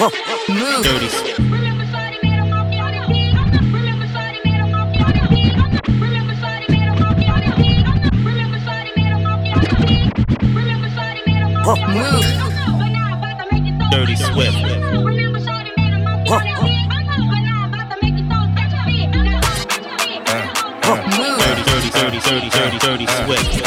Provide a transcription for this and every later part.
Dirty. Dirty Swift. Dirty, dirty, dirty, dirty, dirty, dirty Swift.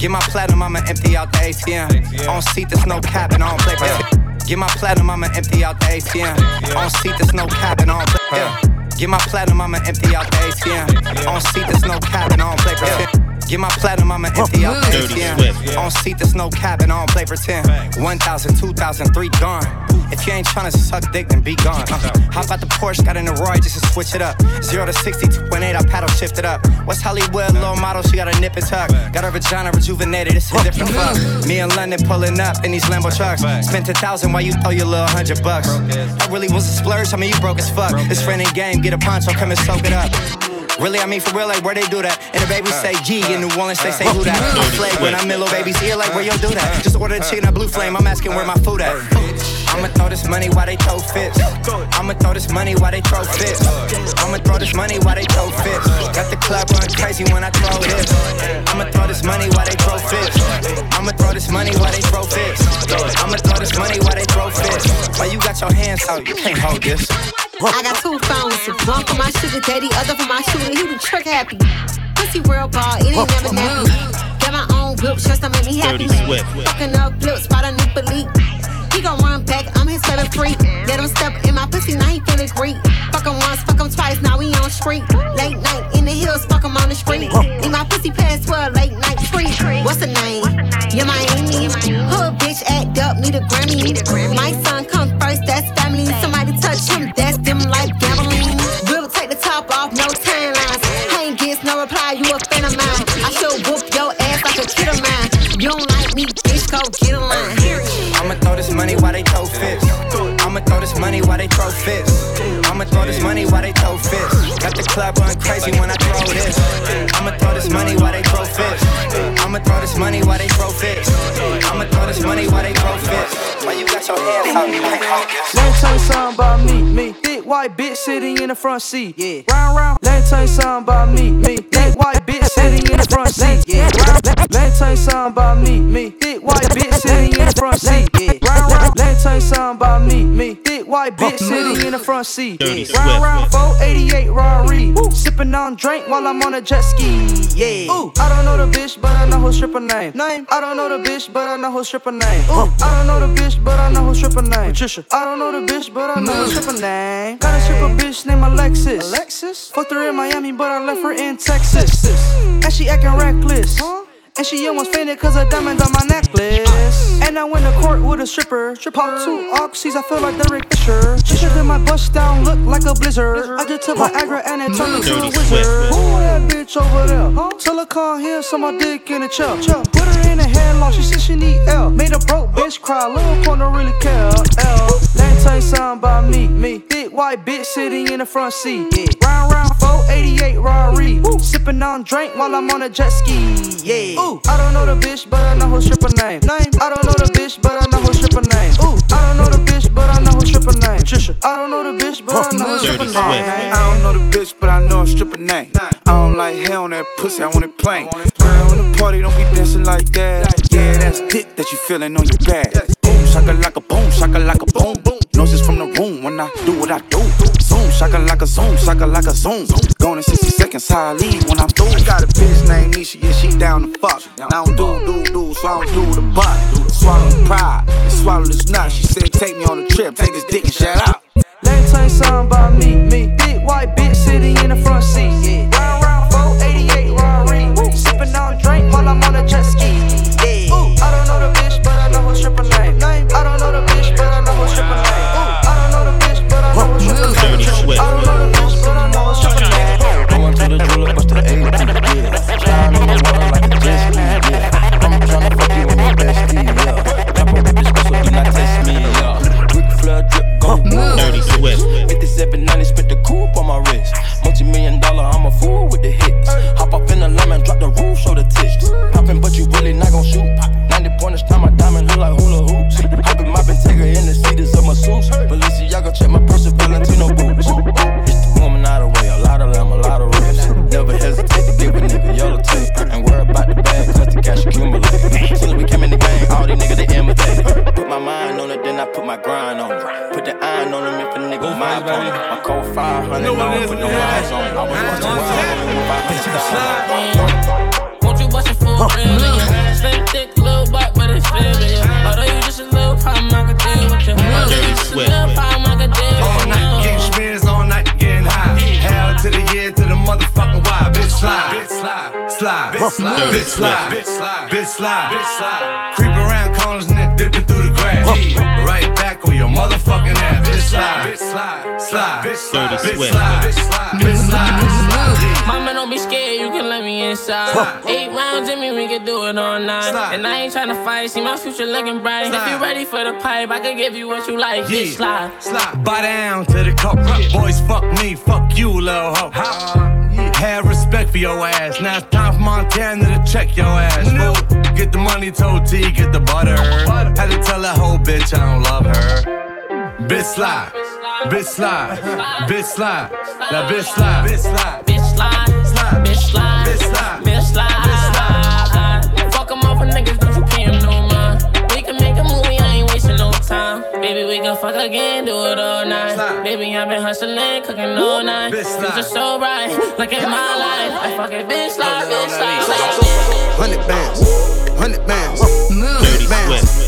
Get my platinum, I'ma empty out the ATM. On seat, there's no cap and I don't play yeah. Get my platinum, I'ma empty out the ATM. On seat, there's no cap and I don't play yeah. Get my platinum, I'ma empty out the ATM. On seat, there's no cap and I don't play pretend. Get my platinum, I'ma empty out the ATM. On seat, there's no cap and I don't play pretend. 1,000, 2,000, 3 gone. If you ain't tryna suck dick, then be gone. Uh, hop out the Porsche, got in the Roy just to switch it up. 0 to 60, 2.8, I paddle shift it up. What's Hollywood, low model, she got a nip and tuck. Got her vagina rejuvenated, it's a different fuck. Me in London pulling up in these Lambo trucks. Spent a thousand while you throw your little hundred bucks. I really was a splurge, I mean, you broke as fuck. It's friend and game, get a poncho, come and soak it up. Really, I mean for real, like where they do that. And the babies say G in New Orleans, they say who that. Flag when I'm in little baby's ear, like where you do that. Just order the chicken at Blue Flame, I'm asking where my food at. I'ma throw this money while they throw fits. I'ma throw this money while they throw fits. I'ma throw this money while they throw fits. Got the club run crazy when I throw this. I'ma throw this money while they throw fits. I'ma throw this money while they throw fits. I'ma throw this money while they throw fits. Why you got your hands out? You can't hold this. I got two phones, one for my sugar daddy, other for my shooter. He the trick happy. Pussy real ball, it ain't never nappy. Got my own whip, just to make me happy. Dirty Fucking up flips, spot a new belief. He gon' run back, I'm his favorite freak. Let him step in my pussy, now he feeling great. Fuck him once, fuck him twice, now we on street. Late night in the hills, fuck him on the street. In my pussy past 12, late night treat. What's the name? Yeah, Miami. Hood bitch act up, need a Grammy. My son come first, that's family. Somebody touch him, that's them like gambling. We'll take the top off, no timelines. Ain't gets no reply, you a fan of mine. I should whoop your ass like a kid of mine. You don't like me, bitch, go get a line. While they throw fits. I'ma throw this money while they throw fits. I'ma throw this money while they throw fits. Got the club run crazy when I throw this. I'ma throw this money while they throw fits. I'ma throw this money while they throw fits. I'ma throw this money while they throw fits. Why you got your hands out? You can't hold this. Let me tell you something about me, me. Thick white bitch sitting in the front seat. Yeah. Round round. Let me tell you something about me, me. Thick white bitch sitting in the front seat. Yeah. Round, let, let me tell you something about me, me. Thick white bitch sitting in the front seat. Yeah. Round round. Let me tell you something about me, me. Thick white bitch sitting in the front seat. Yeah. Round round. 488 Rari. Sipping on drink while I'm on a jet ski. Yeah. Ooh. I don't know the bitch, but I know her stripper name. Name. I don't know the bitch, but I know her stripper name. Ooh. I don't know the bitch, but I know her stripper name. Patricia. I don't know the bitch, but I know her mm. stripper name. Got a stripper bitch named Alexis. Alexis. Fucked her in Miami, but I left her in Texas. And she acting reckless. And she almost fainted cause a diamond on my necklace. And I went to court with a stripper. Pop two oxys, I feel like Derek Fisher. She should my bust down look like a blizzard. I just took my Viagra and it turned into a wizard. Who that bitch over there? Huh? Tell her come here, so my dick in a chair. Put her in a headlock, she said she need L. Made a broke bitch cry, little corner don't really care. L. Let me tell you something about me, me. Thick white bitch sitting in the front seat. Yeah. Round round 488 Rari. Sipping on drink while I'm on a jet ski. Yeah. Ooh. I don't know the bitch, but I know her stripper name. Name. I don't know the bitch, but I know her stripper name. Ooh. I don't know the bitch, but I know her stripper name. Patricia. I don't know the bitch, but I know her stripper Swift. name. I don't know the bitch, but I know a stripper name. I don't like hair on that pussy, I want it plain. Girl, in the party, don't be dancing like that. Yeah, that's dick that you feeling on your back. Boom, shaka like a boom, shaka like a boom, boom. Noises from the room when I do what I do. Zoom, shaka like a zoom, shaka like a zoom. Going in 60 seconds, how I leave when I'm through. I got a bitch named Nisha, yeah, she down to fuck. I don't do, do, do, so I don't do the butt. Swallow the pride and swallow this nut. She said, take me on a trip, take this dick and shut me tell you something about me, me. Thick white bitch sitting in the front seat. Yeah. Drop the roof, show the tits. Poppin', but you really not gon' shoot. Poppin'. on him. Put the iron on him if a nigga mind. My cold 500 no on, put no eyes on him. I was once a wild Won't you bust it for a real? Slim thick, little butt, but it's serious. Although you just a little problem, I can deal with you. Although you just a little problem, I can deal with you. All night getting spins, all night getting high. Hell to the year, to the motherfucking why. Bitch slide, bitch slide, slide, bitch slide, bitch slide, bitch slide, bitch slide. Creep around corners slide, slide, slide, through the grass. slide, slide motherfucking ass. Bitch slide, slide, slide, bitch slide, bitch slide, bitch slide, bitch slide. Mama, don't be scared, you can let me inside. Eight rounds in me, we can do it all night. And I ain't tryna fight, see my future looking bright. If you ready for the pipe, I can give you what you like. Bitch, slide. Slide. Buy down to the cup. Boys, fuck me, fuck you, little hoe. Have respect for your ass. Now it's time for Montana to check your ass. fool. Get the money, told T, get the butter. Had to tell that whole bitch I don't love her. Bitch slide, bitch slide, bitch slide, that bitch slide, bitch slide. Bitch, slide. Slide. Bitch, slide. Bitch slide. Bitch, slide. Fuck 'em off for niggas, don't you pay 'em no mind. We can make a movie, I ain't wasting no time. Baby, we can fuck again, do it all night. Baby, I've been hustling, cooking all night. Bitch, slide. Future so bright, look at my life. I fuck it, bitch, slide, bitch, slide. Hundred bands, hundred bands, Dirty bands, Swift.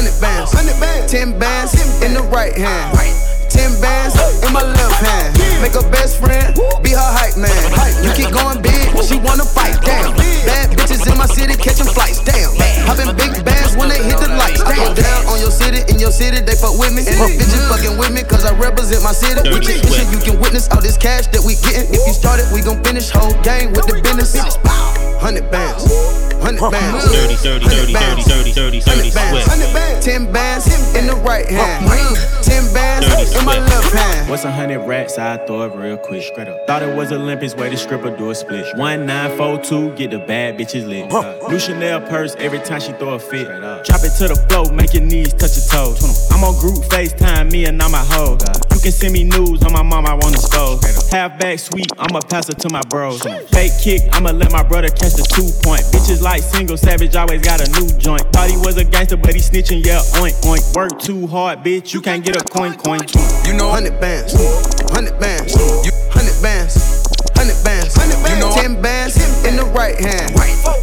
Hundred bands, hundred bands, ten bands in the right hand, ten bands in my left hand. Make her best friend. Be her hype man. You keep going big, she wanna fight. Damn, bad bitches in my city catching flights. Damn, popping big bands when they hit the lights. Damn, down on your city, in your city they fuck with me. And My bitches fucking with me 'cause I represent my city. With this shit, you can witness all this cash that we getting. If you started, we gon' finish whole game with the business. Hundred bands, hundred bands, Dirty, dirty, dirty, dirty, dirty, dirty, dirty Hundred bands, Swift. hundred bands, ten bands in the right hand, ten bands in my left hand. What's a hundred rats? I throw it real quick. Straight up. Thought it was Olympics, way the stripper do a split. One nine four two, get the bad bitches lit. New Chanel purse every time she throw a fit. Drop it to the floor, make your knees touch your toes. I'm on group FaceTime, me and all my hoes. You can send me news on my mom, I want to scold. Half back sweet, I'ma pass it to my bros. Fake kick, I'ma let my brother catch the two point. Bitches like single savage, always got a new joint. Thought he was a gangster, but he snitching, yeah, oink oink. Work too hard, bitch, you can't get a coin coin. You know Hundred bands, hundred bands, hundred bands, hundred bands, You know- ten bands in the right hand,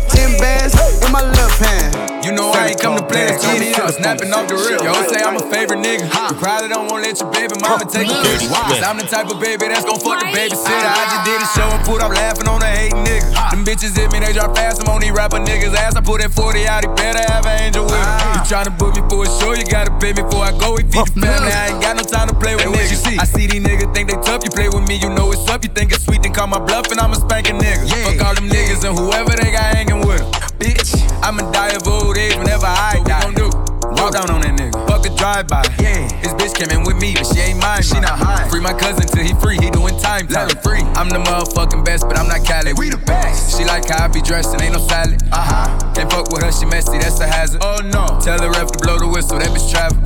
ten bands in my left hand. You know I ain't come to play this TV, I'm snapping off the rip. Yo, say I'm a favorite nigga. You probably don't wanna let your baby mama take a Dirty picture. Cause I'm the type of baby that's gon' fuck the babysitter. I just did a show and put up laughing on the hating nigga. Them bitches hit me, they drop fast. I'm on these rapper niggas' ass. I put that 40 out, he better have an angel with him. Ah. You tryna book me for a show, you gotta pay me before I go. We feed the family, I ain't got no time to play with niggas. I see these niggas think they tough, you play with me, you know it's up. You think it's sweet, then call my bluff and I'm a spanking nigga. Fuck all them niggas and whoever they got hanging with them. Bitch, I'ma die of old age whenever I die. What we gon' do? Walk down on that nigga. Fuck a drive-by. Yeah. His bitch came in with me, but she ain't mine. She not high. Free my cousin till he free. He doing time. Let him free. I'm the motherfucking best, but I'm not Cali. We the best. She like how I be dressed and ain't no salad. Uh huh. Can't fuck with her, she messy. That's a hazard. Oh no. Tell the ref to blow the whistle. That bitch travel.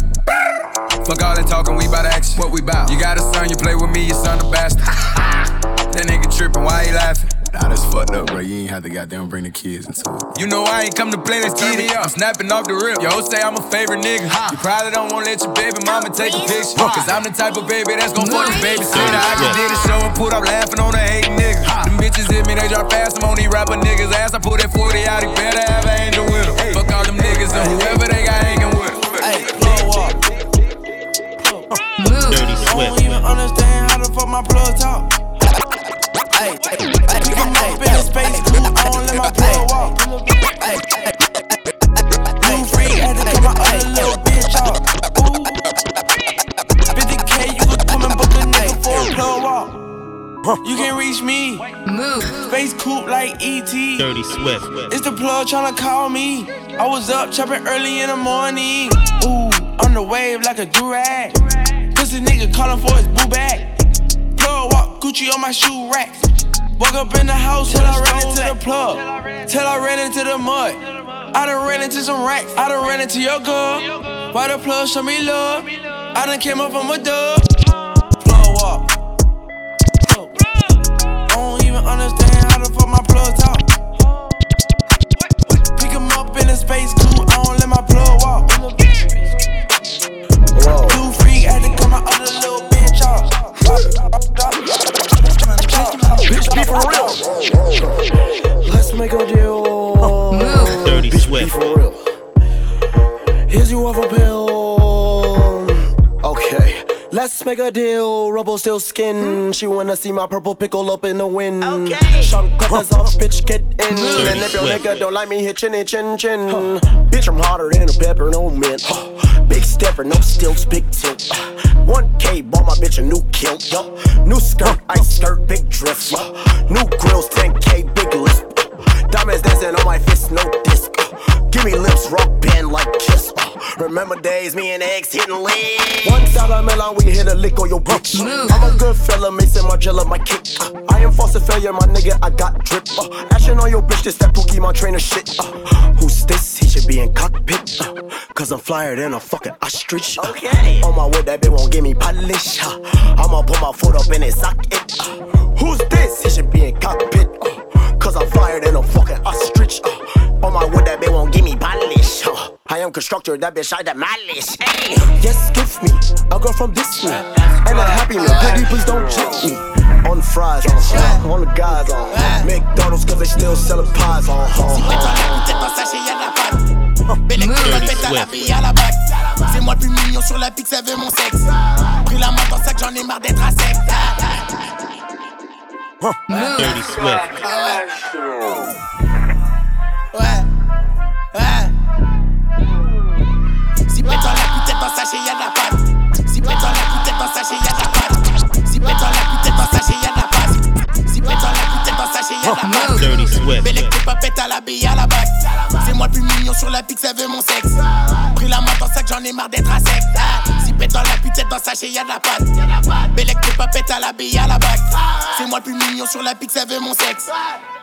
Fuck all that talking, we bout action. What we bout? You got a son, you play with me, your son a bastard. that nigga tripping, why he laughing? Nah, that's fucked up, bro. You ain't have to goddamn bring the kids into it. You know I ain't come to play, let's get it. I'm snapping off the rip. Yo, say I'm a favorite nigga. You probably don't wanna let your baby mama take a picture. Cause I'm the type of baby that's gon' fuck the babysitter. I just did a show and put up laughing on the hating nigga. Them bitches hit me, they drop fast. I'm on these rapper niggas' ass. I put that 40 out, he better have an angel with him. Fuck all them niggas and whoever they got hanging with him. Hey, blow up. Dirty I don't even understand how the fuck my plug talk. Hey, hey, hey, we come up in the space cool. I let my plug walk. Hey, you free had to cut my other little bitch off. Ooh, 50k, you could come and book a nigga for a plug walk. You can reach me. Move. Space coupe like ET. Dirty Swift. It's the plug tryna call me. I was up chopping early in the morning. Ooh, on the wave like a durag. Pussy nigga calling for his boo bag. Plug walk Gucci on my shoe rack. Woke up in the house till I ran into the plug. Till I ran into the mud. I done ran into some racks. I done ran into your girl. Why the plug show me love? I done came up from a dub. Uh-huh. Plug walk. I don't even understand how the fuck my plug talk. Uh-huh. Pick 'em up in a space coupe, I don't let my plug Bitch, be for real. Let's make a deal. Oh, no. Dirty Bitch, be for real. Here's your other pill. Okay. Let's make a deal, rubble still skin. She wanna see my purple pickle up in the wind. Okay. Sean Cutler's off, bitch, get in. Dirty and if your nigga don't like me, hit chinny chin chin. Huh. Bitch, I'm hotter than a pepper, no mint. Huh no stilts, big tilt. 1K, bought my bitch a new kilt. Yo. New skirt, ice skirt, big dress. Yo. New grills, 10K, big list. Uh, diamonds dancing on my fist, no disc. Uh, give me lips, rock band like. Remember days, me and X hitting legs. One dollar Milan, we hit a lick on your bitch. I'm a good fella, Maison Margiela, my kick. I am false failure, my nigga, I got drip. Uh, action on your bitch, this that Pokemon trainer shit. Uh, who's this? He should be in cockpit. Uh, Cause I'm flyer than a fucking ostrich. Okay. On my way, that bitch won't give me polish. Uh, I'ma put my foot up in his socket. Uh, who's this? He should be in cockpit. Uh, Cause I'm flyer than a fucking ostrich. Uh, on my wood, that bitch won't give me polish. Uh, I am constructor, that bitch I malice. Hey. Yes, give me a girl from Disney. And a happy meal, baby, please don't check me. On the fries, on, on the guys, on McDonald's, cause they still selling pies on. Belle écoute, à la bille à la bac. C'est moi le plus mignon sur la pique, ça veut mon sexe. Pris la main dans sac, j'en ai marre d'être à sec. Dirty Swift. Ouais, ouais. Si pète dans la pute, dans sachet, y'a de la de la. Belle pas pète à la bille à la bac. C'est moi le plus mignon sur la pique, ça veut mon sexe. Pris la main dans sac, j'en ai marre d'être à sec. Si pète dans la pute, dans sachet, y'a de la pâte. Belle écoute, pas pète à la bille à la bac. C'est moi le plus mignon sur la pique, ça veut mon sexe.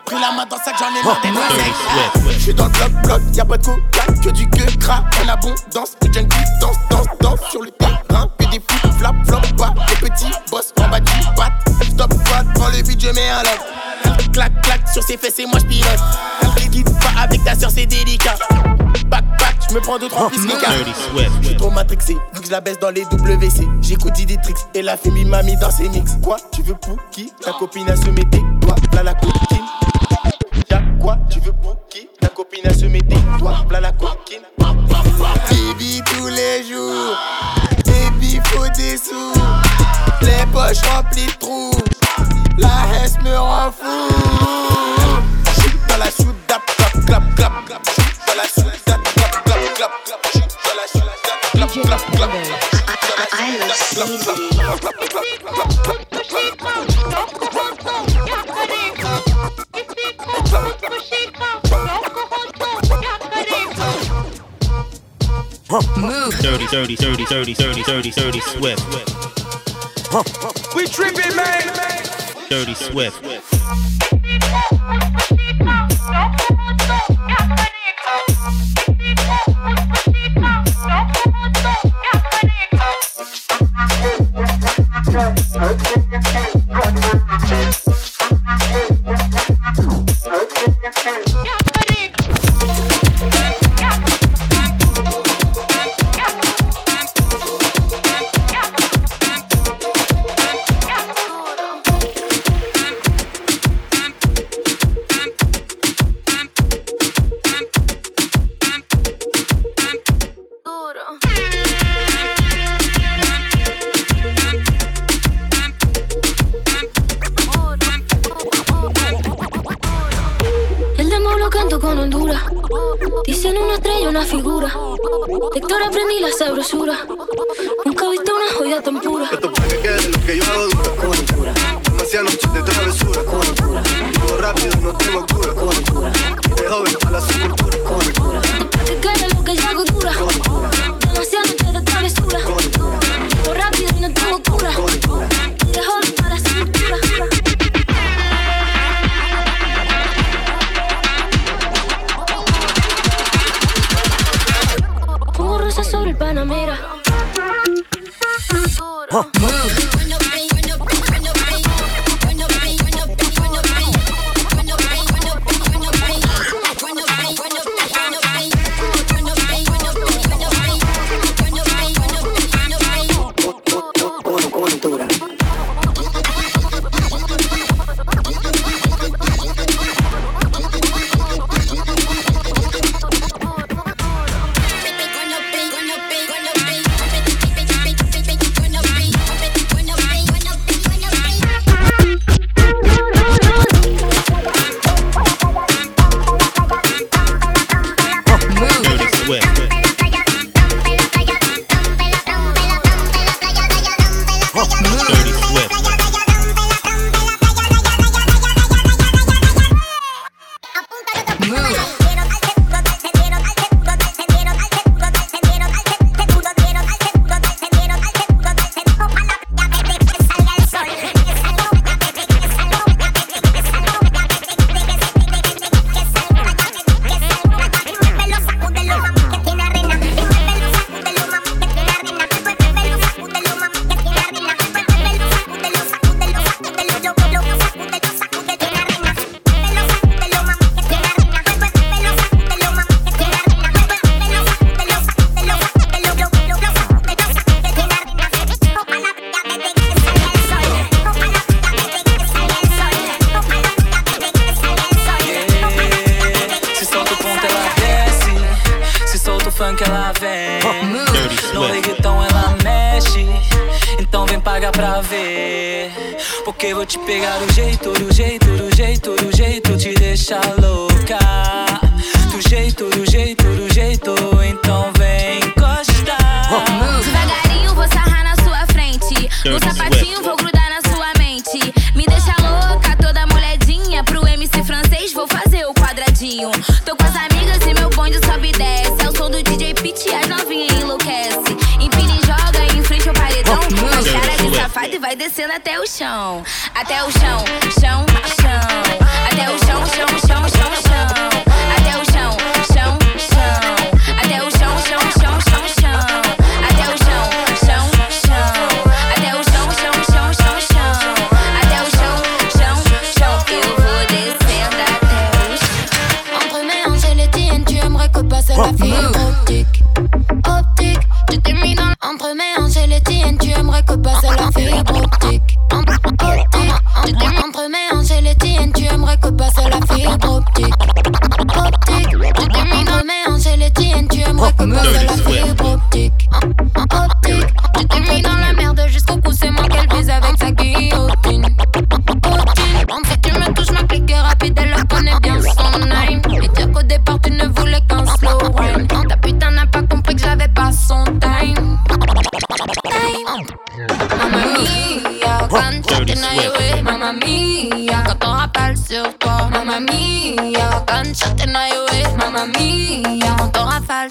Pris la main dans sac, j'en ai marre d'être à sec. J'suis dans le bloc, bloc, y'a pas de coca, que du que gras, en abondance. Les junkies danse, danse, danse sur le terrain. Que des flip, flap, flop, pas. Des petits boss en bas du bat. Stop, quad, prends le beat, je mets un lock. Clac, clac, sur ses fesses et moi j'pilote. Quitte pas avec ta soeur, c'est délicat. Back, back, j'me prends d'autres remplis Dirty Swift. J'suis trop matrixé, vu que je la baisse dans les WC. J'écoute Diditrix et la fille m'a mis dans ses mix. Quoi, tu veux pour qui? Ta copine a se met des doigts, là la coquine. Y'a quoi, tu veux pour qui? Ta copine a se met des doigts, là la coquine. Baby tous les jours, baby faut des sous. Les poches remplies de trous, la hesse me rend fou. J'suis dans la soudape, clap, clap, clap, clap. J'suis dans la soudape, clap, clap, clap, clap. J'suis dans la soudape, clap, clap, clap. Dirty, dirty, dirty, dirty, dirty, dirty, dirty Swift. We tripping, man. Dirty Swift. Con Honduras. Dicen una estrella, una figura. Héctor aprendí la sabrosura. Nunca he visto una joya tan pura. Esto para que quede lo que yo hago dura. Demasiadas noches de travesura. Vivo rápido, no tengo cura. De joven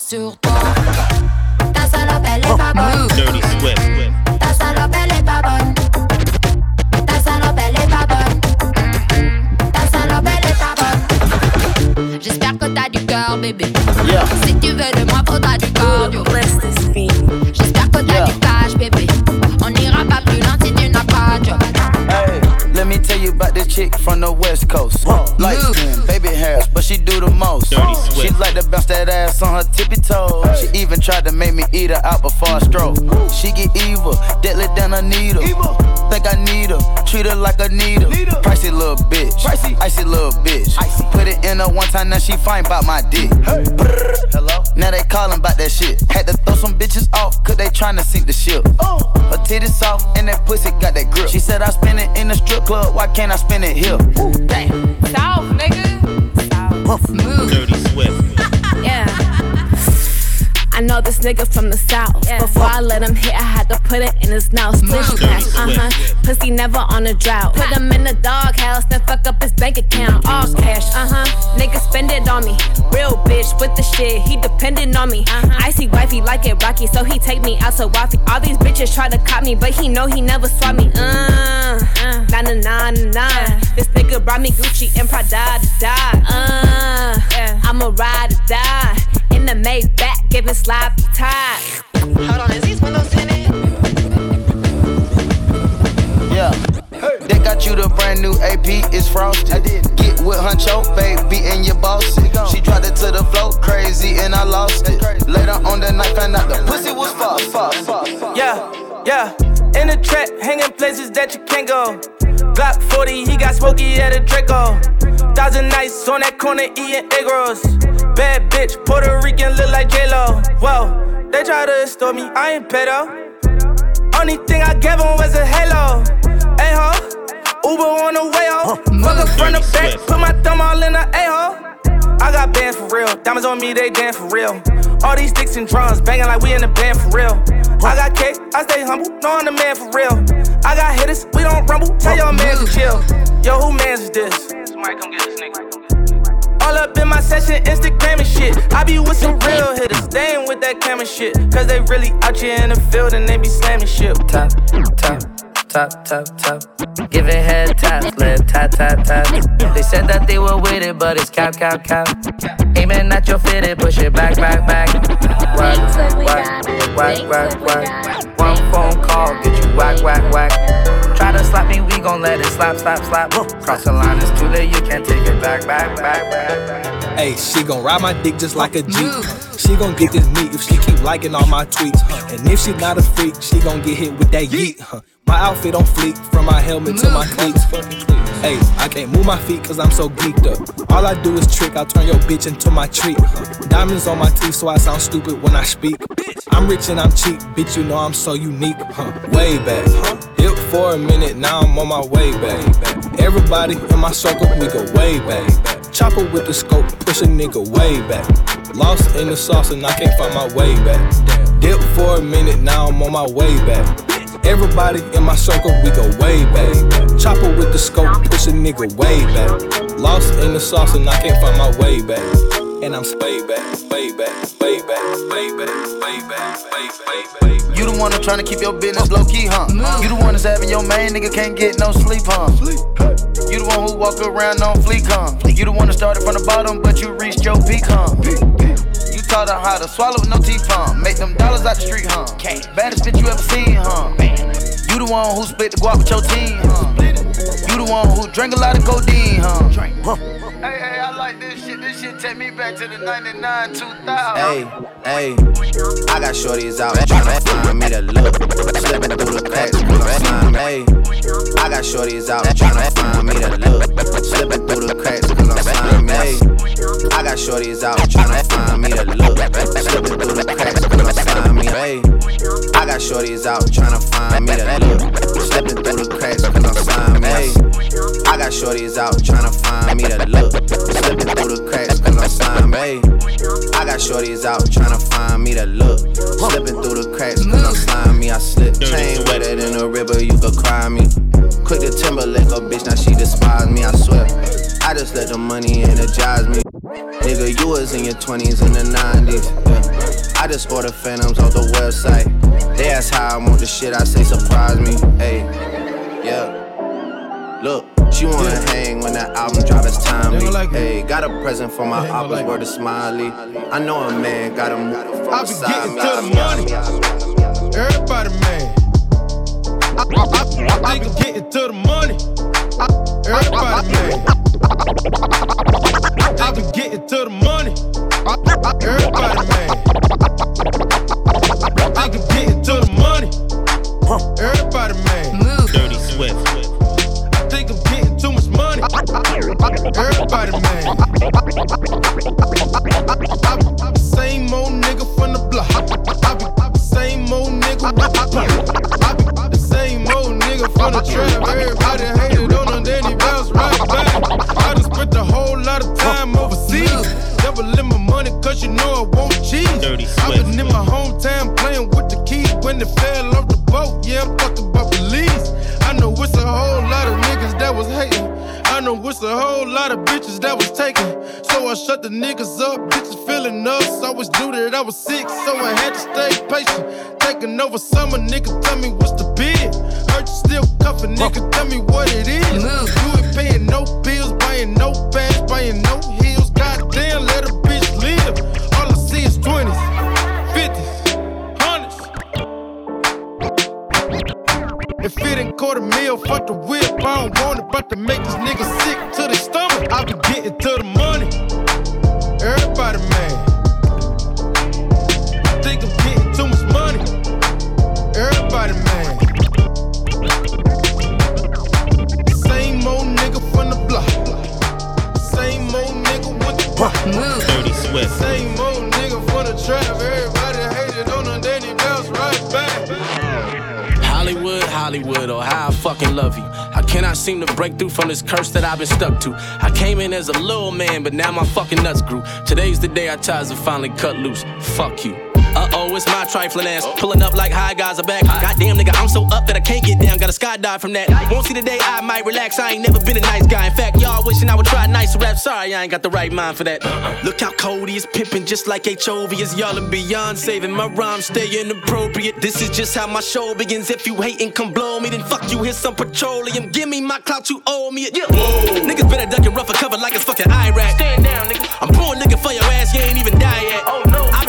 sur toi. Tried to make me eat her out before I stroke. She get evil, deadly than a needle. Think I need her, treat her like a needle. Pricey little bitch, Pricey. icy little bitch. Put it in her one time, now she fine about my dick. Hello? Now they callin' about that shit. Had to throw some bitches off, cause they tryna sink the ship. Her titties soft, and that pussy got that grip. She said I spend it in the strip club, why can't I spend it here? Damn. South, nigga. Move. Dirty this nigga from the south. Before I let him hit, I had to put it in his mouth. Splish splash, uh huh. Pussy never on a drought. Put him in the doghouse, then fuck up his bank account. All cash, uh huh. Nigga spend it on me. Real bitch with the shit, he dependent on me. Icy wifey like it rocky, so he take me out to Waffy. All these bitches try to cop me, but he know he never swap me. Uh, nah nah nah nah nah. This nigga brought me Gucci and Prada to die. Uh, I'ma ride or die. In the Maybach, giving sloppy time. Hold on, is these windows tinted? Yeah. They got you the brand new AP, it's frosted. I did. Get with Huncho, baby, and your boss. She dropped it to the floor, crazy, and I lost it. Later on the night, found out the pussy was false, false, false. Yeah, yeah. In the trap, hanging places that you can't go. Glock 40, he got smoky at a Draco. Thousand nights on that corner eating egg rolls. Bad bitch, Puerto Rican, look like J-Lo. Whoa, they try to extort me, I ain't pedo. Only thing I gave him was a halo. Hey ho, Uber on the way ho. Fuck up from the back, put my thumb all in the a hole. I got bands for real, diamonds on me, they dance for real. All these sticks and drums, banging like we in the band for real. I got cake, I stay humble, know I'm the man for real. I got hitters, we don't rumble, tell your man to chill. Yo, who mans is this? Somebody come get this nigga. All up in my session, Instagram and shit. I be with some real hitters, they ain't with that camera shit. Cause they really out here in the field and they be slamming shit. Top, top, top, top, top. Giving head taps, lip tap, tap, tap. They said that they were with it, but it's cap, cap, cap. Aiming at your fitted, push it back, back, back. Whack, whack, whack, whack, whack. One phone call, get you whack, whack, whack. Try to slap me, we gon' let it slap, slap, slap. Cross the line, it's too late, you can't take it back, back, back, back, back. Hey, she gon' ride my dick just like a Jeep. She gon' get this meat if she keep liking all my tweets. And if she not a freak, she gon' get hit with that yeet. Huh. My outfit on fleek, from my helmet to my cleats. Hey, I can't move my feet cause I'm so geeked up. All I do is trick, I'll turn your bitch into my treat. Huh. Diamonds on my teeth so I sound stupid when I speak. I'm rich and I'm cheap, bitch, you know I'm so unique. Huh. Way back, hip for a minute, now I'm on my way back. Everybody in my circle, we go way back. Chopper with the scope, push a nigga way back. Lost in the sauce and I can't find my way back. Dip for a minute, now I'm on my way back. Everybody in my circle, we go way back. Chopper with the scope, push a nigga way back. Lost in the sauce and I can't find my way back. And I'm way back, way back, way back, way back, way back, way back. You the one that's trying to keep your business low key, huh? You the one that's having your main nigga can't get no sleep, huh? You the one who walk around on fleek, huh? You the one that started from the bottom, but you reached your peak, huh? You taught her how to swallow with no teeth, huh? Make them dollars out the street, huh? Baddest bitch you ever seen, huh? You the one who split the guap with your team, huh? You the one who drank a lot of codeine, huh? Hey, hey, I like this shit. This shit take me back to the 99, 2000. Hey, hey, I got shorties out tryna find me to look. Slipping through the cracks, cause I'm slime. Hey, I got shorties out tryna find me to look. Slipping through the cracks, cause I'm slime. Hey, I got shorties out tryna find me to look. Slipping through the cracks, cause I'm slime. Hey, I got shorties out tryna find me to look. Slipping through the cracks, cause I'm slime. Hey, I got shorties out tryna find me to look. Slipping through the cracks, cause I'm slime. Hey, I got shorties out tryna find me to look. Slipping through the cracks, cause I'm slime. Me, I slip. Chain wetter than a river, you could cry me. Quick to Timberlake, a bitch, now she despise me, I swear. I just let the money energize me. Nigga, you was in your 20s and the 90s. Yeah. I just ordered phantoms off the website. They ask how I want the shit, I say surprise me. Hey, yeah. Look, she wanna hang when that album drop, it's timely. Hey, got a present for my oppas, word of smiley. I know a man got from I be getting me. to the money. Everybody man. I, I, I, I be getting to the money. Everybody man. I be getting to the money. Everybody man. I be getting to the money. Everybody man. Dirty Swift. I think I'm getting too much money. Everybody man. I be same old nigga from the block. I be, I be same old nigga with the block. I be the same old nigga from the trap. Everybody hated on him, cheat. I've been in my hometown playing with the keys when it fell off the boat. Yeah, I'm talking about police. I know it's a whole lot of niggas that was hating. I know it's a whole lot of bitches that was taking. So I shut the niggas up, bitches feeling us. Always knew that I was sick, so I had to stay patient. Taking over summer, nigga, tell me what's the bid. Heard you still cuffing, nigga, tell me what it is. You ain't paying no If it ain't quarter meal, fuck the whip. I don't want it, but to make this nigga sick to the stomach. I be getting to the seem to break through from this curse that I've been stuck to. I came in as a little man, but now my fucking nuts grew. Today's the day our ties are finally cut loose. Fuck you. It's my trifling ass. Pulling up like high guys are back. Goddamn nigga, I'm so up that I can't get down. Gotta skydive from that. Won't see the day I might relax. I ain't never been a nice guy. In fact, y'all wishing I would try nice rap. Sorry, I ain't got the right mind for that. Look how Cody is pimping just like HOV is y'all and beyond. Saving my rhymes, stay inappropriate. This is just how my show begins. If you hate and come blow me, then fuck you. Here's some petroleum. Give me my clout, you owe me it. Yeah. Niggas better duck and rough a cover like it's fucking Iraq. Stand down, nigga. I'm pouring liquor for your ass. You ain't even die yet. Oh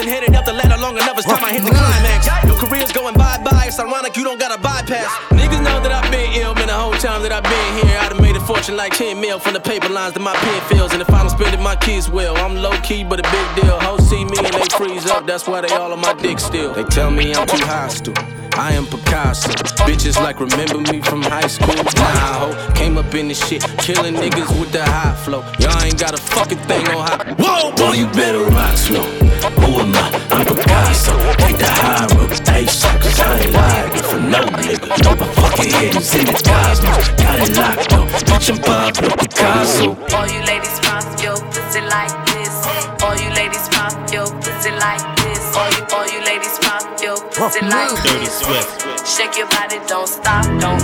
been headed up the ladder long enough. It's time I hit the climax. Your career's going bye bye. It's ironic you don't got a bypass. Niggas know that I've been ill, man. The whole time that I've been here, I'd have made a fortune like 10 mil from the paper lines that my pen fills. And if I don't spend it, my kids will. I'm low key, but a big deal. Hoes see me and they freeze up. That's why they all on my dick still. They tell me I'm too hostile. I am Picasso. Bitches like remember me from high school. Nah, ho. Came up in this shit, killing niggas with the high flow. Y'all ain't got a fucking thing on high. Whoa, Boy, you better rock slow. Who am I? I'm Picasso. Take the high road. ASAP, cause I ain't liable for no nigga. My Fucking haters in the cosmos, got it locked up. Bitch, I'm Pablo Picasso. All you ladies pop your pussy like this. All you ladies pop your pussy like this. Your pussy like Dirty this. Swift. Shake your body, don't stop, don't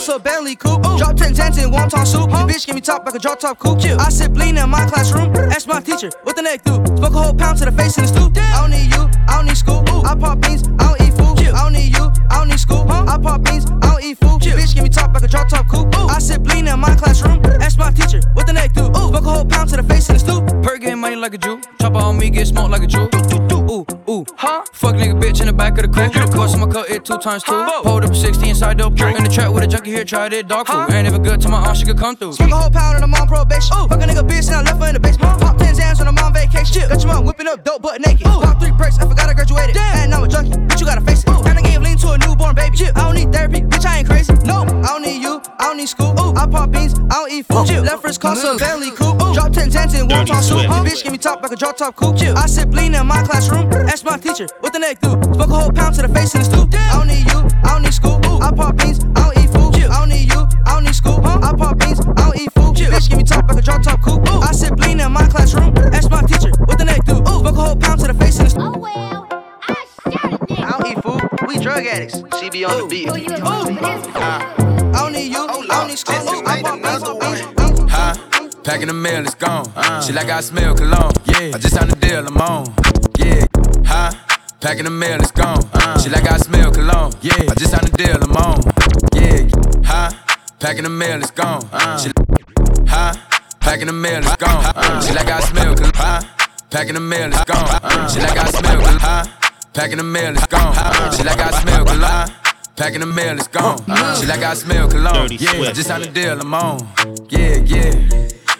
Left Swift. wrist cost a Bentley coupe. Ooh, drop 10 cents in wonton soup. Huh? Bitch, give me top like a drop top coupe. I sit lean in my classroom. Ask my teacher what the neck do. Spoke a whole pound to the face in the stoop. I don't need you, I don't need school. Ooh, I pop beans, bitch in the back of the coupe. Course I'ma cut it two times two. Hold up 60 inside dope. In the trap with a junkie here, tried it, dog food. Ain't ever good to my aunt, she could come through. Smoke a whole pound and I'm on probation. Ooh, fuck a nigga bitch and I left her in the basement. Pop 10 Xans when I'm on vacation. Got your mom whipping up dope butt naked. Pop three bricks, I forgot I graduated. And I'm a junkie, bitch, you gotta face it. And I gave lean to a newborn baby. I don't need therapy, bitch, I ain't crazy. No, I don't need you, I don't need school. Ooh, I pop beans, I don't eat food. Left wrist cost a Bentley coupe. Ooh, drop 10 Xans in one Dirty soup. Swift. Bitch, give me top like a drop top coupe. I sit lean in my classroom. Ask my teacher what the neck do. Spoke a whole pound to the face in the stoop. I don't need you, I don't need school. Ooh, I pop beans, I don't eat food. I don't need you, I don't need school. I pop beans, I don't eat food. Bitch, give me top like a drop top coupe. Ooh, I sit lean in my classroom. Ask my teacher what the neck do. Ooh, spoke a whole pound to the face in the stoop. I don't eat food. We drug addicts. She be on the beat. I don't need you. I don't need school. Ooh, I pop beans, I Huh? Packing the mail, it's gone. Uh. She like I smell cologne. Yeah. I just signed a deal, I'm on. Yeah. Huh? Packing the mail, it's gone. Uh. She like I smell cologne. Yeah. I just signed a deal, I'm on. Yeah. Huh? Packing the mail, it's gone. Uh. She Huh? Packing the mail, it's gone. She like I smell cologne. Huh? Packing the mail, it's gone. She like I smell cologne. Huh? Packing the mail, it's gone. She like I smell cologne. Packing the mail, it's gone. She like I smell cologne. Yeah, just signed a deal, I'm on. Yeah, yeah.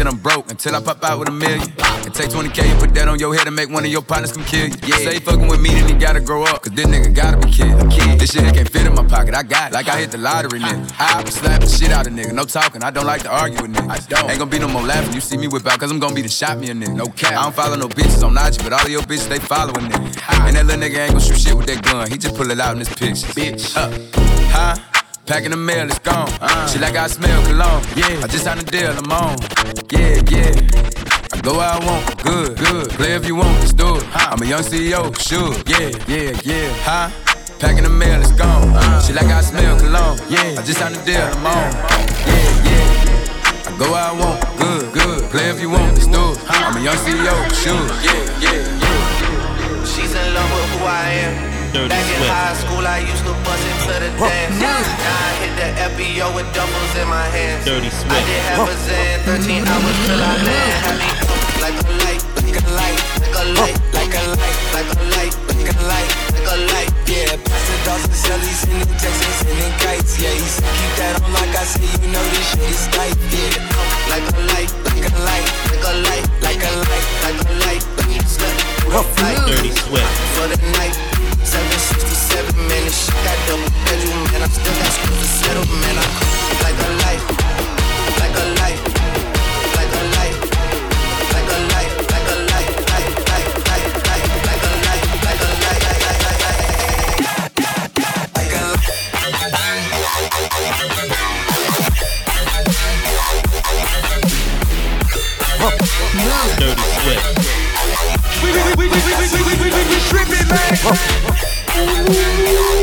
that I'm broke until I pop out with a million. And take 20k and put that on your head and make one of your partners come kill you. Yeah. Say he fucking with me, then he gotta grow up. Cause this nigga gotta be killed. This shit can't fit in my pocket. I got it. Like I hit the lottery, nigga. I will slap the shit out of nigga. No talking. I don't like to argue with niggas. I don't. Ain't gonna be no more laughing. You see me whip out, cause I'm gonna be the shot me a nigga. No cap. I don't follow no bitches on IG, but all of your bitches, they following nigga. And that little nigga ain't gonna shoot shit with that gun. He just pull it out in his pictures. Bitch. Uh. Huh? Packing the mail, it's gone. Uh. She like I smell cologne. Yeah. I just signed a deal, I'm on. Yeah, yeah. I go where I want, good, good. Play if you want, let's do it. I'm a young CEO, sure. Yeah, yeah, yeah. Huh? Packing the mail, it's gone. Uh. She like I smell cologne. Yeah. I just signed a deal, I'm on. Yeah, yeah. I go where I want, good, good. Play if you want, let's do it. I'm a young CEO, sure. Yeah, yeah, yeah. She's in love with who I am. Back in high school, I used to bust it to the dance. Now I hit the FBO with doubles in my hands. Dirty I Swift. did half a Xan, 13 hours till I land. Had me like a light, like a light, like a light, like a light, like a light, like a light, like a light. Yeah, Pastor Dawson Shelly sending texts, sending kites. Yeah, he said keep that on like I say, you know this shit is tight. Yeah, like a light, like a light, like a light, like a light, like a light. Dirty Swift. for the night. 767 minutes, shit got double bedroom, and I still got school to settle, man. I like a light, like a light, like a light, like a light, like a light, light, light, light, light, like a light, like a light, light, light, light, light, like a Dirty Swift. We, we, we, we, we, we, we, we, we, we, we tripping, man. Thank you.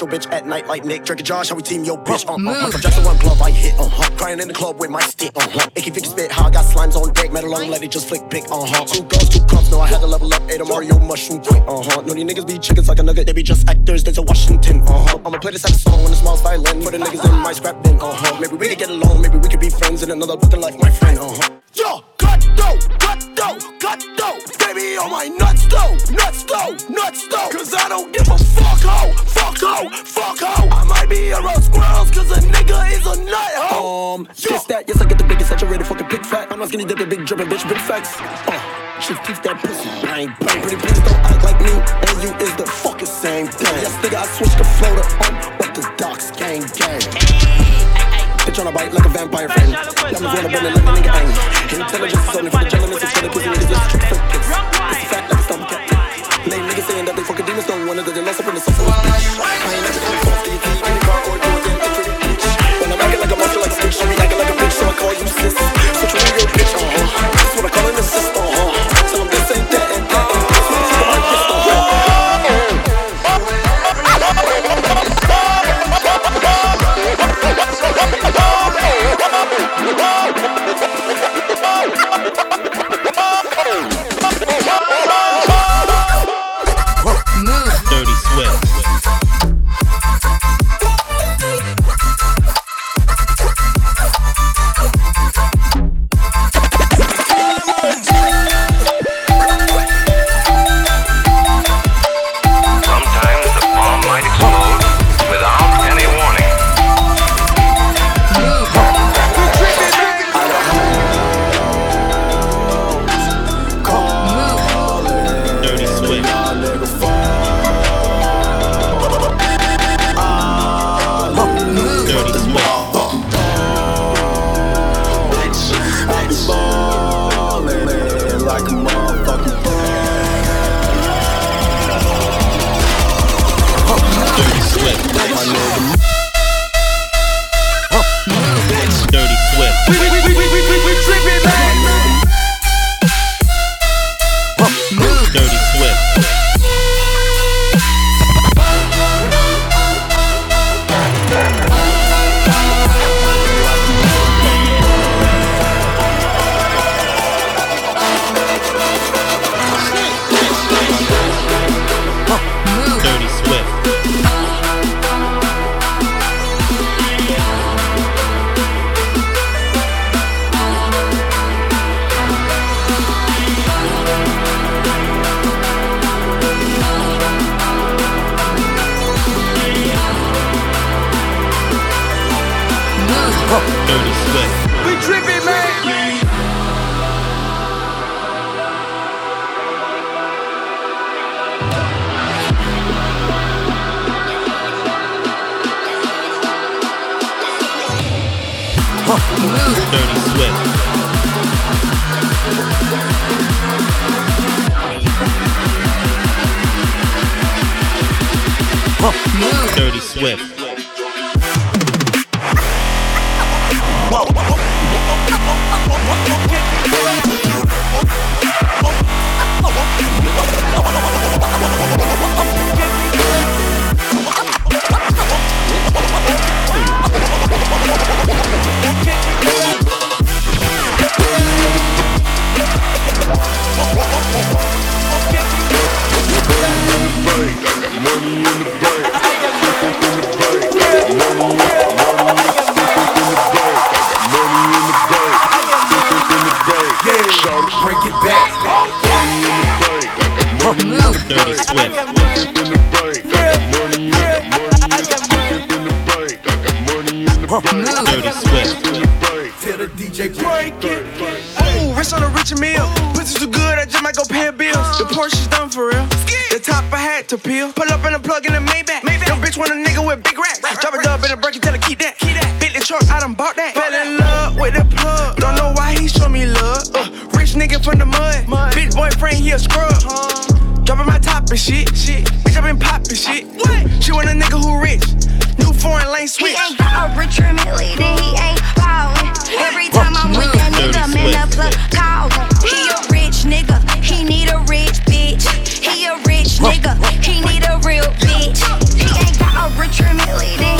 With your bitch at night like Nick. Drinking Josh, how we team your bitch. Uh-uh, Michael Jackson, one glove, I hit. Uh-huh, crying in the club with my stick. Uh-huh, Icky Vicky spit, how I got slimes on deck. Metal long, let it just flick pick. Uh-huh, two girls, two cups, no, I had to level up. Ate a Mario mushroom quick. Uh-huh, no, these niggas be chickens like a nugget. They be just actors, there's a Washington. Uh-huh, I'ma play this at song on a small violin. For the niggas in my scrap bin. Uh-huh, maybe we could get along, maybe we could be friends in another fucking life, my friend. Uh-huh. Yo, cut dough, cut dough, cut dough. Baby on my nuts though, nuts though, nuts though. Cause I don't give a fuck ho, fuck ho, fuck ho. I might be around squirrels cause a nigga is a nut ho. Um, this that, yes I get the biggest saturated fucking big fat. I'm not skinny dipping, big dripping, bitch, big facts. Uh, she teeth that pussy, bang, bang. Pretty please don't act like me and you is the fucking same thing. Yes nigga, I switched the floater on, but the docs gang gang. Bitch on a bite like a vampire friend. Diamonds wanna burn it like a nigga ang. Intelligence is only for the gentlemen, it's for the pussy niggas just trick fake demons don't wanna go, they lost up in the system. in the bank. I got money in the money in the bank. I got money in the bank. Tell the DJ break it. Ooh, rich on a rich meal. Pussy too good, I just might go pay bills. The uh. Porsche's done for real. The top I had to peel. Pull up in a plug in the Maybach. Your bitch want a nigga with big racks. Drop a dub in a break and tell her keep that. Keep that. the truck, I done bought that. Fell in love with the plug. Don't know why he show me love. Uh, rich nigga from the mud. mud. Bitch boyfriend, he a scrub. Dropping my top and shit. shit. Bitch, I been popping shit. What? She want a nigga who rich. New foreign lane switch. He ain't got a richer Millie, then he ain't ballin'. Every time I'm with that nigga, man, the plug callin'. He a rich nigga. He need a rich bitch. He a rich nigga. He need a real bitch. He ain't got a richer Millie, then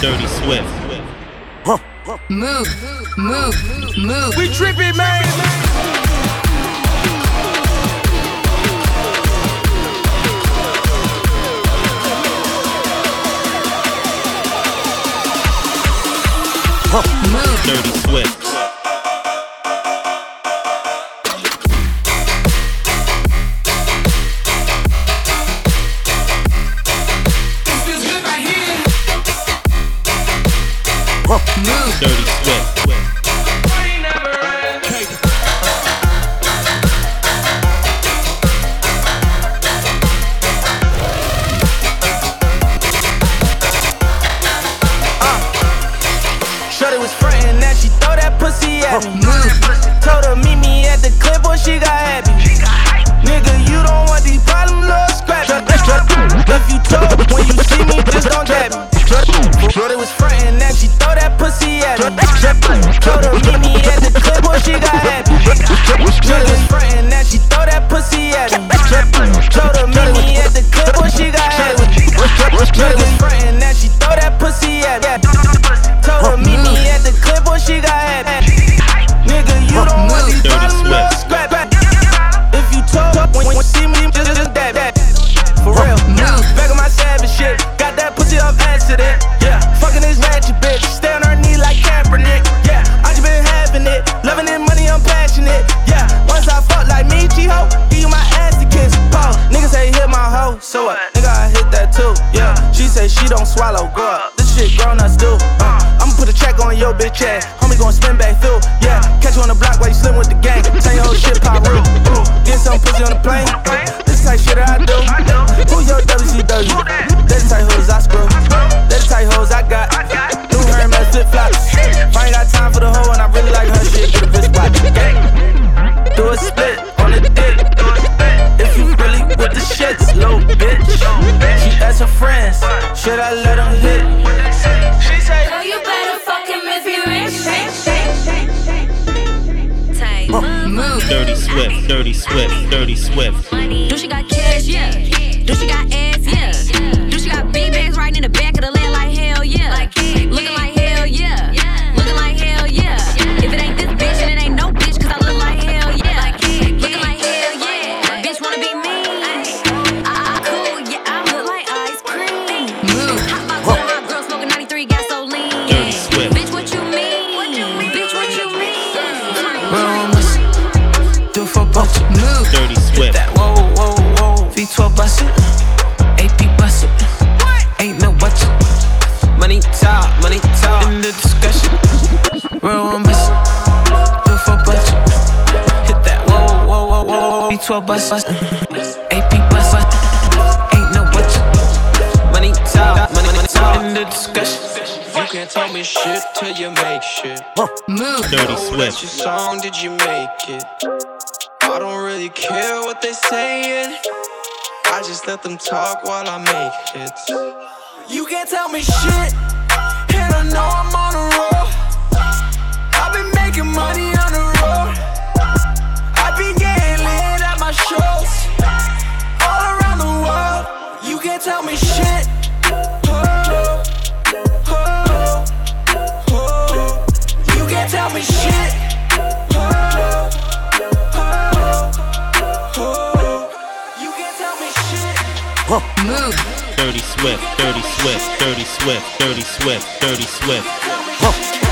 Dirty Swift. Move, move, move. We tripping, man. Move. Dirty Swift. Dirty them talk while I make hits. You can't tell me shit, and I know I'm on a roll. I've been making money on the road. I've been getting lit at my shows all around the world. You can't tell me shit. Oh, oh, oh. oh. You can't tell me shit. Shit. Move. Dirty Swift. Dirty Swift. Dirty Swift. Dirty Swift. Dirty Swift. Dirty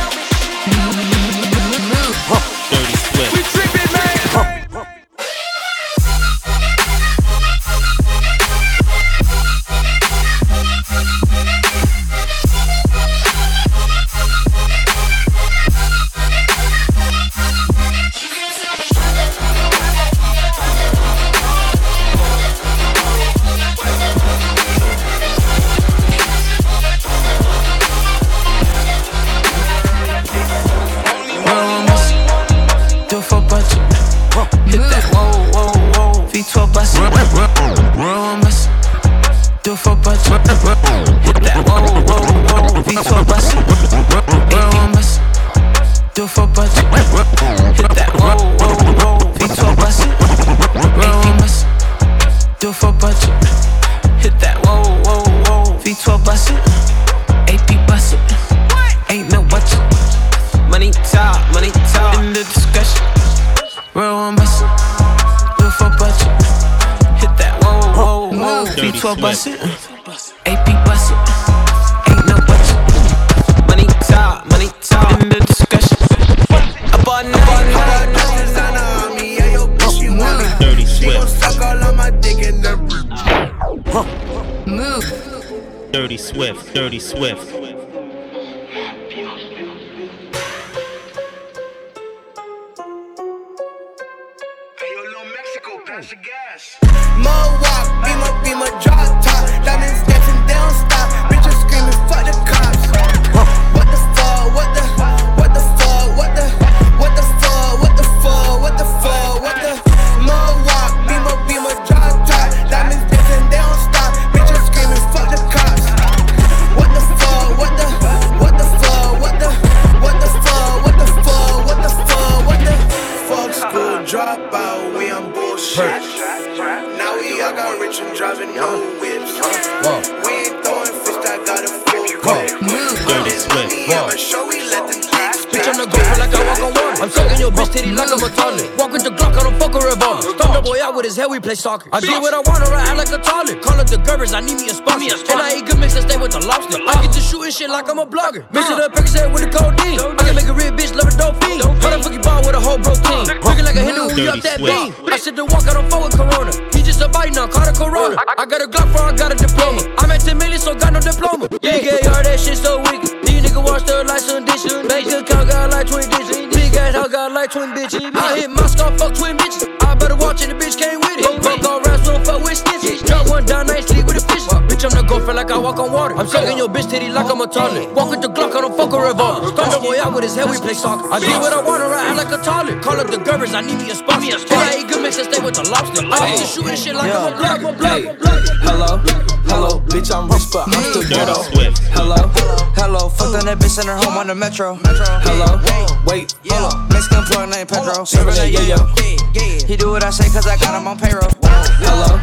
Mohawk, beamer, beamer, drop top. Diamonds out with his head, we play soccer. I do what I want, or I act like a toilet. Call up the Gerbers, I need me a sponsor. And I eat good mix and stay with the lobster. I get to shooting shit like I'm a blogger. Mix it up, Percocet with the codeine. I can make a real bitch love a dope fiend. How the fuck you ball with a whole bro team? Looking like a Hindu, we up that beam. I sit to walk, I don't fuck with Corona. He just a bite now, call it Corona. I, I got a Glock for, I got a diploma. I'm at 10 million, so got no diploma. Yeah, yeah, yeah, that shit so weak. These niggas watch the lights on and dish. Bank account got like 20 digits. Big ass house got like twin bitches. I hit my skull, fuck twin bitches. I better watch it, bitch stitches. Drop one down, night sleep with a fish. Bitch, I'm the gopher like I walk on water. I'm sucking your bitch titty like I'm a toilet. Walk with the Glock, I don't fuck a revolver. the boy out with his head, we play soccer. I do what I want, or I act like a toilet. Call up the Gerbers, I need me a sponsor. And I eat good mix and stay with the lobster. I get to shooting shit like I'm a block, I'm a block. Hello, hello, bitch, I'm rich, but I'm still Dirty ghetto. Swift. Hello, Hello, fucked on that bitch in her home on the metro. hello, wait, Hold up. Mexican plug named Pedro. Serving that yeah, yo He do what I say cause I got him on payroll. Hello,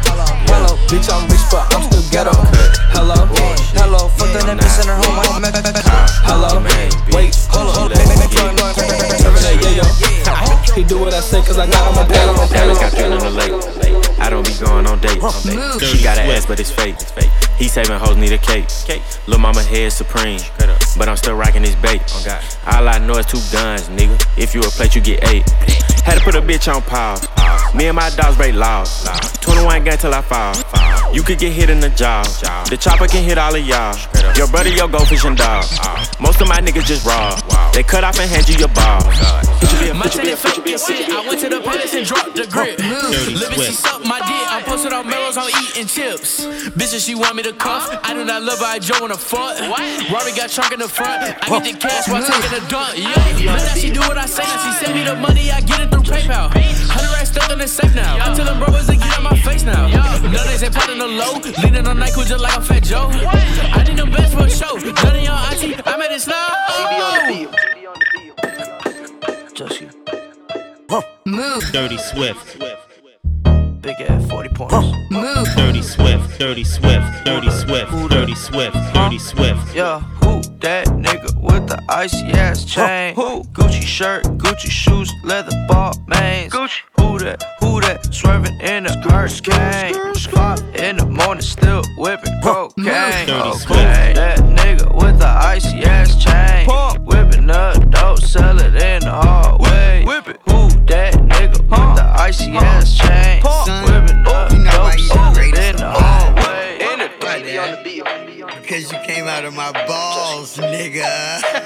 hello, bitch, I'm rich, but I'm still ghetto. Hello, hello, fuck the nigga, send her home. I'm Hello, wait, hold on, yeah, yo. He do what I say, cause I got him a pedal. Dallas got thrown on the lake. I don't be going on dates. She got an ass, but it's fake. He saving hoes need a cake. Lil' mama head supreme, but I'm still rocking this bait. Oh, All I know is two guns, nigga. If you a plate, you get eight. Had to put a bitch on pause. Me and my dogs break laws. 21 gang till I fall. You could get hit in the jaw. The chopper can hit all of y'all. Your brother, your go fishing dog. Most of my niggas just raw. They cut off and hand you your ball. My tenant fake shit. I went to the palace and dropped the grip. Living, she sucked my dick. I posted on mellows on eating chips. Bitches, she want me to cuff. I do not love her. I Joe in the front. Rory got trunk in the front. I get the cash while taking a dump. Yeah, but now she do what I say. Now she send me the money. I get it through PayPal. Hundred racks stuck in the safe now. I tell them brothers to get out my face now. None they say plotting the low. Leaning on Nyquil just like I'm Fat Joe. I need them best for a show. None of y'all auntie. I made it slow. Just you. Move. Dirty Swift. Big ass 40 points. Move. Dirty Swift. Dirty Swift. Dirty Swift. Dirty Swift. Dirty Swift. Yeah, who that nigga with the icy ass chain? Who? Gucci shirt, Gucci shoes, leather ball mains. Gucci. Who that? Who that? Swerving in the hurricane. Five in the morning, still whipping cocaine. Dirty Okay, Swift. that nigga with the icy ass chain. Whipping up dope, sell it in the hallway. Whip it. Who that nigga with the icy ass chain? Whipping up dope, sell it in the hallway. In the Because you came out of my balls, nigga.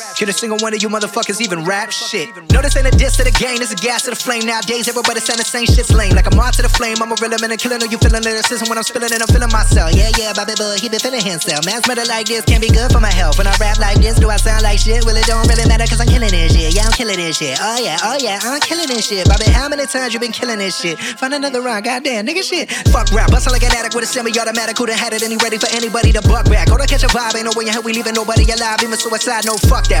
Can a single one of you motherfuckers even rap shit? No, this ain't a diss to the game, this a gas to the flame. Nowadays, everybody saying the same shit's lame. Like I'm on to the flame, I'm a real man and killing. Are you feeling lyricism when I'm spilling it? I'm feeling myself. Yeah, yeah, Bobby Bud, he been feeling himself. Man's murder like this can't be good for my health. When I rap like this, do I sound like shit? Well, it don't really matter cause I'm killing this shit. Yeah, I'm killing this shit. Oh, yeah, oh, yeah, I'm killing this shit. Bobby, how many times you been killing this shit? Find another rhyme, goddamn, nigga shit. Fuck rap, bustle like an addict with a semi automatic. Who'da had it and he ready for anybody to buck back? Go to catch a vibe, ain't no way in hell we leaving nobody alive. Even suicide, no fuck that.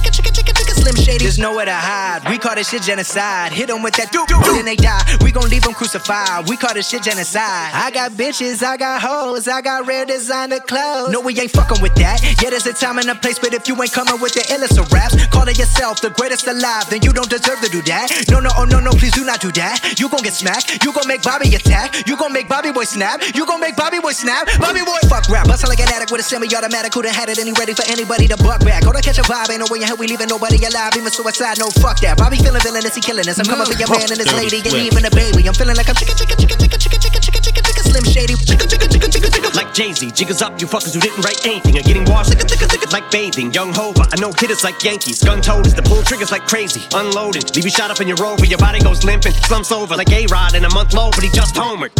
shady. There's nowhere to hide. We call this shit genocide. Hit them with that doop, doop, then they die. We gon' leave them crucified. We call this shit genocide. I got bitches, I got hoes, I got rare designer clothes. No, we ain't fucking with that. Yeah, there's a time and a place, but if you ain't coming with the illest of raps, calling yourself the greatest alive, then you don't deserve to do that. No, no, oh no, no, please do not do that. You gon' get smacked. You gon' make Bobby attack. You gon' make Bobby boy snap. You gon' make Bobby boy snap. Bobby boy fuck rap. Bustin' like an addict with a semi-automatic. Who'da had it he ready for anybody to buck back. Go to catch a vibe, ain't no way in hell we leaving nobody alive. Even suicide, no fuck that. Bobby feeling villainous, he killing us. I'm coming for your man and his lady, and even a baby. I'm feeling like I'm chicken, chicken, chicken, chicken, chicken, chicken, chicken, chicken, chicken, slim shady. Chicken, chicken, chicken, chicken, chicken. Like Jay Z, jiggers up, you fuckers who didn't write anything are getting washed. Like bathing, young Hova. I know hitters like Yankees. Gun toters, the pull triggers like crazy. Unloaded, leave you shot up in your rover. Your body goes limping, slumps over like A Rod in a month low, but he just homered.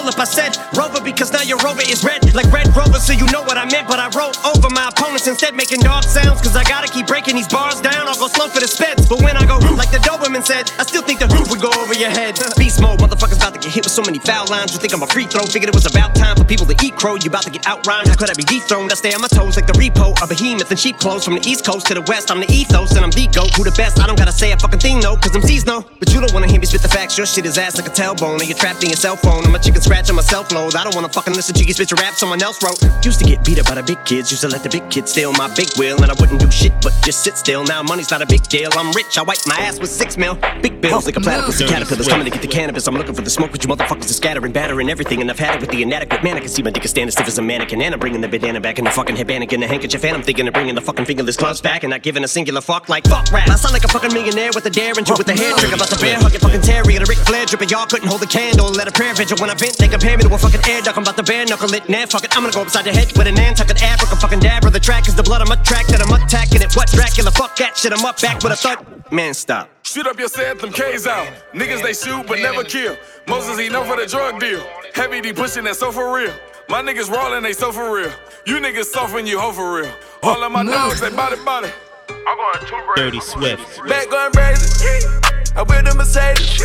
Up, I said Rover because now your Rover is red like Red Rover, so you know what I meant. But I wrote over my opponents instead, making dog sounds. Cause I gotta keep breaking these bars down. I'll go slow for the speds. But when I go, like the Doberman said, I still think the roof would go over your head. Beast mode, motherfuckers about to get hit with so many foul lines. You think I'm a free throw? Figured it was about time for people to eat crow. You about to get out rhymed. How could I be dethroned? I stay on my toes like the repo. A behemoth and sheep clothes from the east coast to the west. I'm the ethos and I'm the goat. Who the best? I don't gotta say a fucking thing though, cause I'm no. But you don't wanna hear me spit the facts. Your shit is ass like a tailbone. And you're trapped in your cell phone. I'm a chicken scratch on my self load. I don't wanna fucking listen to you spit your rap someone else wrote. Used to get beat up by the big kids. Used to let the big kids steal my big wheel. And I wouldn't do shit but just sit still. Now money's not a big deal. I'm rich. I wipe my ass with six mil. Big bills like a platypus and caterpillars coming to get the cannabis. I'm looking for the smoke, but you motherfuckers are scattering, battering everything. And I've had it with the inadequate man. I can see my dick is standing stiff as a mannequin. And I'm bringing the bandana back in the fucking headband and the handkerchief. And I'm thinking of bringing the fucking fingerless gloves back and not giving a singular fuck like fuck rap. I sound like a fucking millionaire with a derringer with a hair trigger. About the bear hugging fucking Terry and a Ric Flair dripping. Y'all couldn't hold a candle. Let a prayer vigil when I vent. They compare me to a fucking air duck. I'm about to bare knuckle it. Nah, fuck it. I'm gonna go upside the head with a Nantucket Africa fucking dabber. The track is the blood I'm a track that I'm attacking it. What Dracula? Fuck that shit. I'm up back with a thud. Man, stop. Shoot up your set, K's out. Niggas they shoot but never kill. Moses he know for the drug deal. Heavy D pushing that so for real. My niggas rolling they so for real. You niggas suffering you hoe for real. All of my dogs they body body. I'm going too Dirty Swift. Back going crazy. I'm with the Mercedes.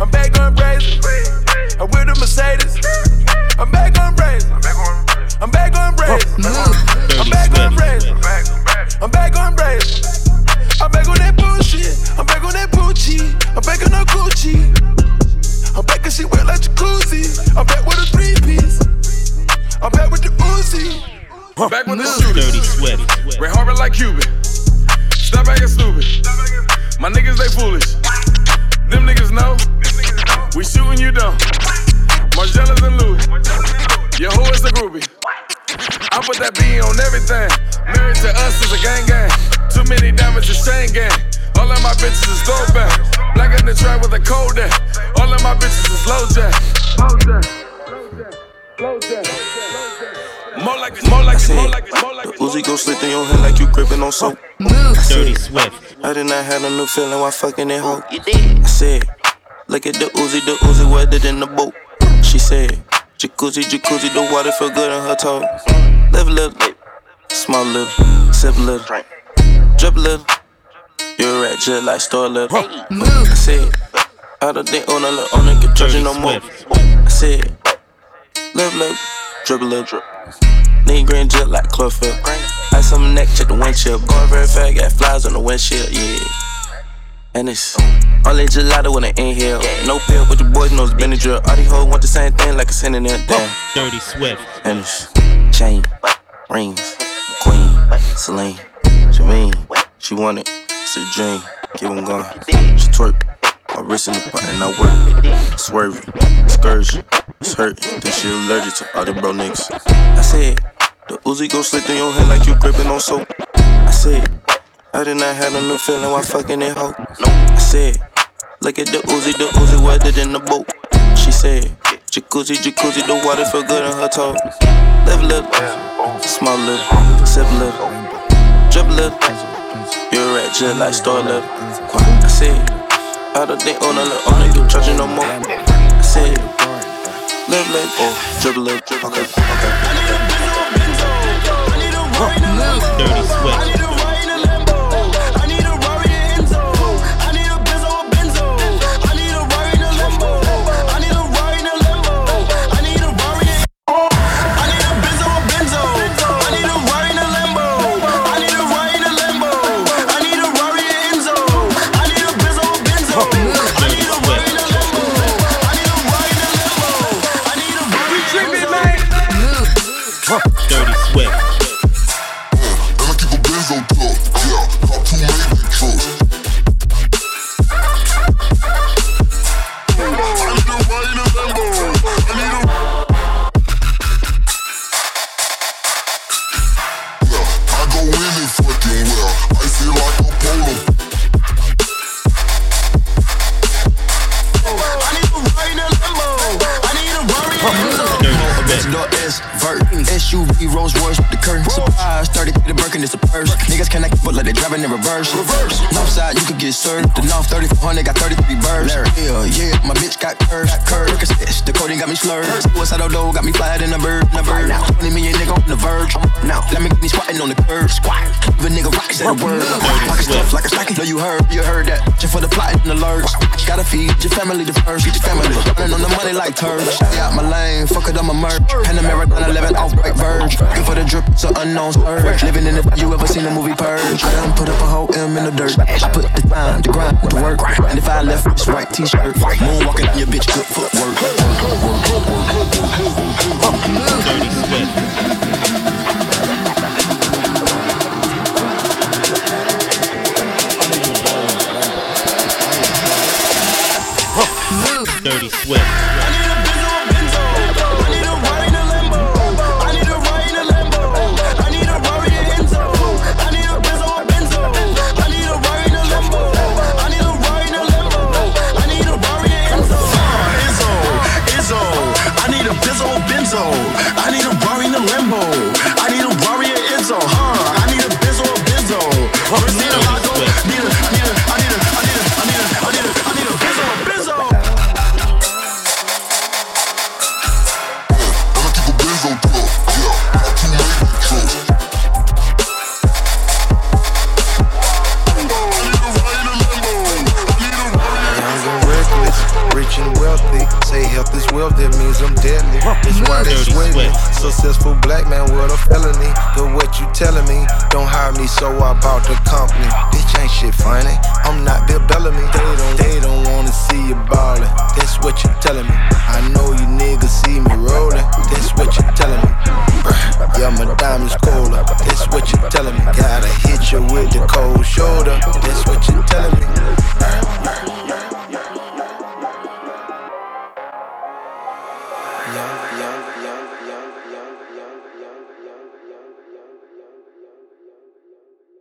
I'm back going crazy. I'm with the Mercedes. I'm back going crazy. I'm back going crazy. I'm back going crazy. I'm back going crazy. I'm back on that bullshit. I'm back on that Gucci. I'm back on that Gucci. I'm back and she wet like jacuzzi. I'm back with a three piece. I'm back with the Uzi. Back with the shooters. Dirty Swift. Ray Harbor like Cuban. Stop acting stupid. My niggas they foolish. Everything. Married to us is a gang gang. Too many diamonds is chain gang. All of my bitches is throwback. Eh? Black in the trap with a cold day. All of my bitches is low jack. Low jack. Low jack. More like this, more like this, more like this, more like this. Uzi go slit in your head like you gripping on soap. Dirty Swift. I did not have a new feeling while fucking that hoe. You did. I said, look at the Uzi, the Uzi wetter than the boat. She said, jacuzzi, jacuzzi, the water feel good on her toes. Live a little, small little, sip a little, drip a little. You're a rat just like store a little. I said, I don't think on a little, on a get charging no more. I said, live a little, drip a little, drip. Nigga green just like chlorophyll. Ice on my neck, check the windshield. Going very fast, got flies on the windshield, yeah. And it's only gelato when I inhale. No pill, but your boys know it's Benadryl. All these hoes want the same thing like a synonym. Damn. Dirty Swift. And it's chain, rings, Celine, Jermaine. She want it, it's a dream. Keep on going. She twerk. My wrist in the pot and I work. Swerving, excursion, it's hurt. Then she allergic to all the bro niggas. I said, the Uzi go slit through your head like you gripping on soap. I said, I did not have a new feeling while fucking that hoe. I said, look at the Uzi, the Uzi wetter than the boat. She said, jacuzzi, jacuzzi, the water feel good on her toes. A little, small little, sip little, drip little. You're a rat just like store little. I said, I don't think on a little, on a charging no more. I said, live a little, oh, drip drip. Okay, okay. Dirty Swift. Reverse. Reverse. North side, you could get served. The North 3400 got 33 birds. Yeah, yeah, my bitch got curves. Curves. The codeine got me slurred. Suicidal dough got me flyer than a bird. A bird. 20 million nigga on the verge. Now, let me get me squatting on the curb. Squat. Even nigga rocks at a word. Pocket stuff like a slacker. Know you heard, you heard that. Just for the plot and the lurch. Gotta feed your family the first. Feed your family. Running on the money like turds. Stay out my lane. Fuck it, I'm a merch. Panamera 11 off white verge. Unknown surge. Living in the you ever seen the movie Purge? I done put up a whole M in the dirt. I put the time, the grind, the work. And if I left, it's white t-shirt. Moonwalking on your bitch, good footwork. Dirty Swift. Dirty Swift. Successful black man with a felony. But what you telling me? Don't hire me, so I bought the company. Bitch ain't shit funny. I'm not Bill Bellamy.